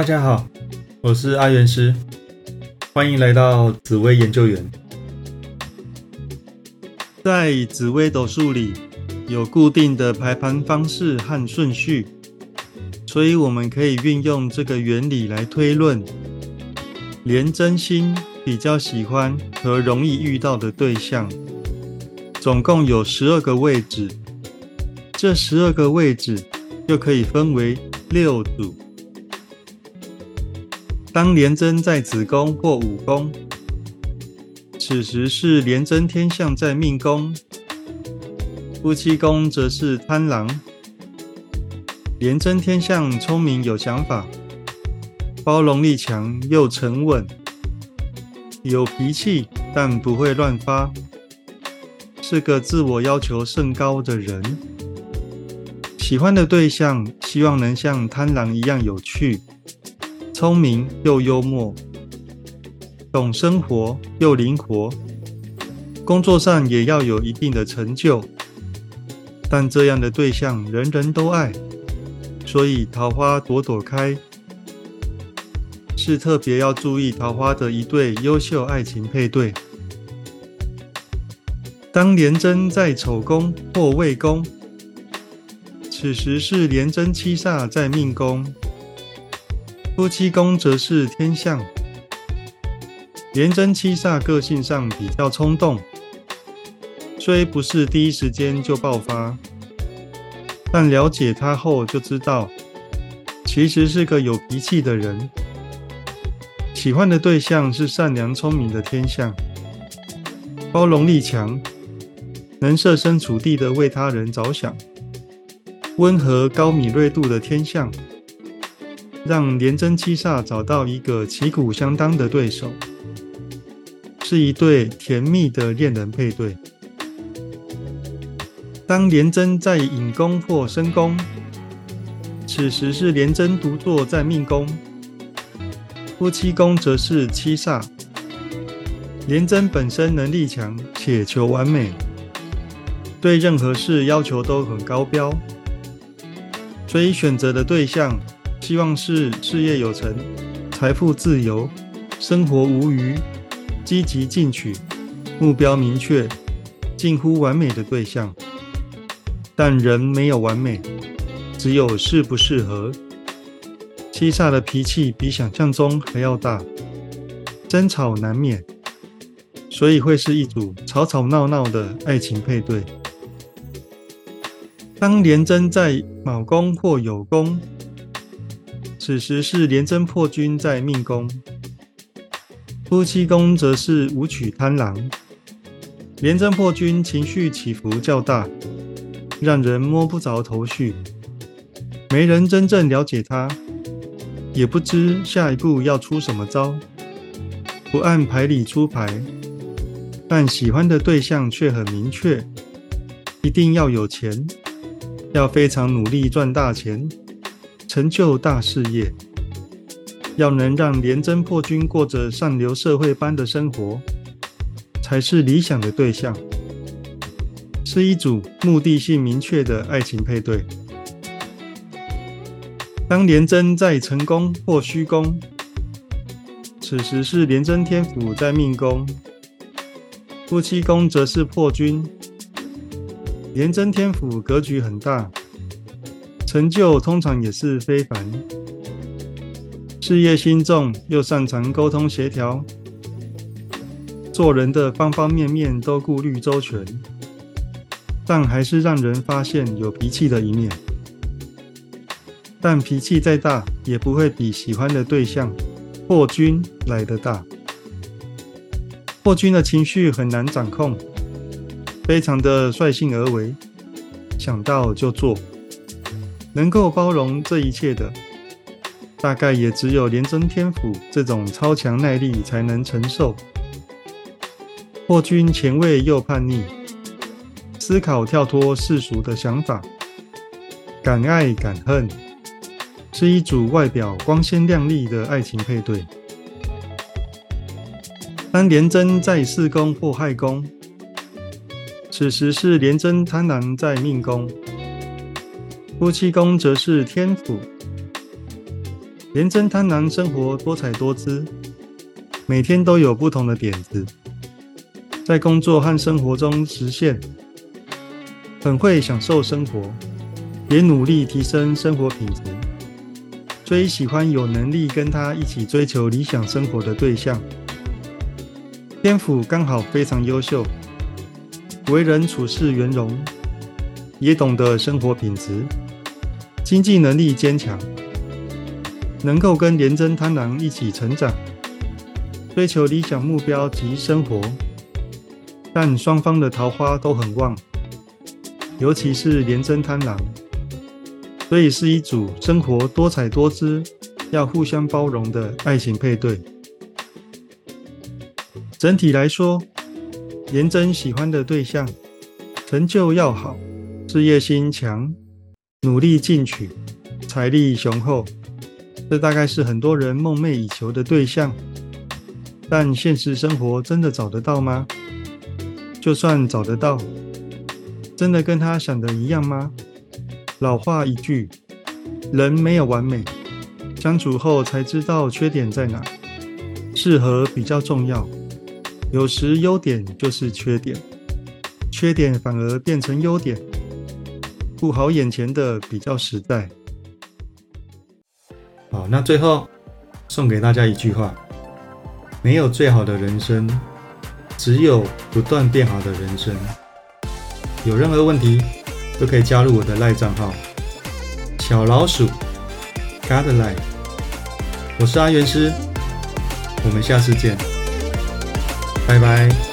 大家好，我是阿元师，欢迎来到紫薇研究员。在紫微斗数里有固定的排盘方式和顺序，所以我们可以运用这个原理来推论，连真心比较喜欢和容易遇到的对象，总共有十二个位置。这十二个位置又可以分为六组。当廉贞在子宫或午宫，此时是廉贞天象在命宫；夫妻宫则是贪狼。廉贞天象聪明有想法，包容力强又沉稳，有脾气但不会乱发，是个自我要求甚高的人。喜欢的对象，希望能像贪狼一样有趣、聪明又幽默，懂生活又灵活，工作上也要有一定的成就。但这样的对象人人都爱，所以桃花朵朵开，是特别要注意桃花的一对优秀爱情配对。当廉贞在丑宫或未宫。此时是廉贞七煞在命宫，夫妻宫则是天象。廉贞七煞个性上比较冲动，虽不是第一时间就爆发，但了解他后就知道，其实是个有脾气的人。喜欢的对象是善良聪明的天象，包容力强，能设身处地的为他人着想。温和高敏锐度的天象，让廉贞七煞找到一个旗鼓相当的对手，是一对甜蜜的恋人配对。当廉贞在隐宫或申宫，此时是廉贞独坐在命宫，夫妻宫则是七煞。廉贞本身能力强且求完美，对任何事要求都很高标。所以选择的对象，希望是事业有成、财富自由、生活无虞、积极进取、目标明确、近乎完美的对象。但人没有完美，只有适不适合。七煞的脾气比想象中还要大，争吵难免，所以会是一组吵吵闹闹的爱情配对。当廉贞在卯宫或酉宫，此时是廉贞破军在命宫，夫妻宫则是武曲贪狼。廉贞破军情绪起伏较大，让人摸不着头绪，没人真正了解他，也不知下一步要出什么招，不按牌理出牌，但喜欢的对象却很明确，一定要有钱。要非常努力赚大钱，成就大事业，要能让廉贞破军过着上流社会般的生活，才是理想的对象，是一组目的性明确的爱情配对。当廉贞在成功或虚宫，此时是廉贞天府在命宫，夫妻宫则是破军。廉贞天府格局很大，成就通常也是非凡。事业心重，又擅长沟通协调，做人的方方面面都顾虑周全，但还是让人发现有脾气的一面。但脾气再大，也不会比喜欢的对象破军来得大。破军的情绪很难掌控。非常的率性而为，想到就做，能够包容这一切的，大概也只有廉贞天府这种超强耐力才能承受。破军前卫又叛逆，思考跳脱世俗的想法，敢爱敢恨，是一组外表光鲜亮丽的爱情配对。当廉贞在四宫或亥宫。此时是廉贞贪婪在命宫，夫妻宫则是天府。廉贞贪婪生活多彩多姿，每天都有不同的点子，在工作和生活中实现，很会享受生活，也努力提升生活品质，追喜欢有能力跟他一起追求理想生活的对象。天府刚好非常优秀，为人处事圆融，也懂得生活品质，经济能力坚强。能够跟廉贞贪狼一起成长，追求理想目标及生活，但双方的桃花都很旺，尤其是廉贞贪狼，所以是一组生活多彩多姿、要互相包容的爱情配对。整体来说，廉贞喜欢的对象，成就要好，事业心强，努力进取，财力雄厚。这大概是很多人梦寐以求的对象，但现实生活真的找得到吗？就算找得到，真的跟他想的一样吗？老话一句，人没有完美，相处后才知道缺点在哪，适合比较重要。有时优点就是缺点，缺点反而变成优点，顾好眼前的比较实在。好，那最后送给大家一句话：没有最好的人生，只有不断变好的人生。有任何问题都可以加入我的赖账号小老鼠 Godlife，我是阿元师，我们下次见，拜拜。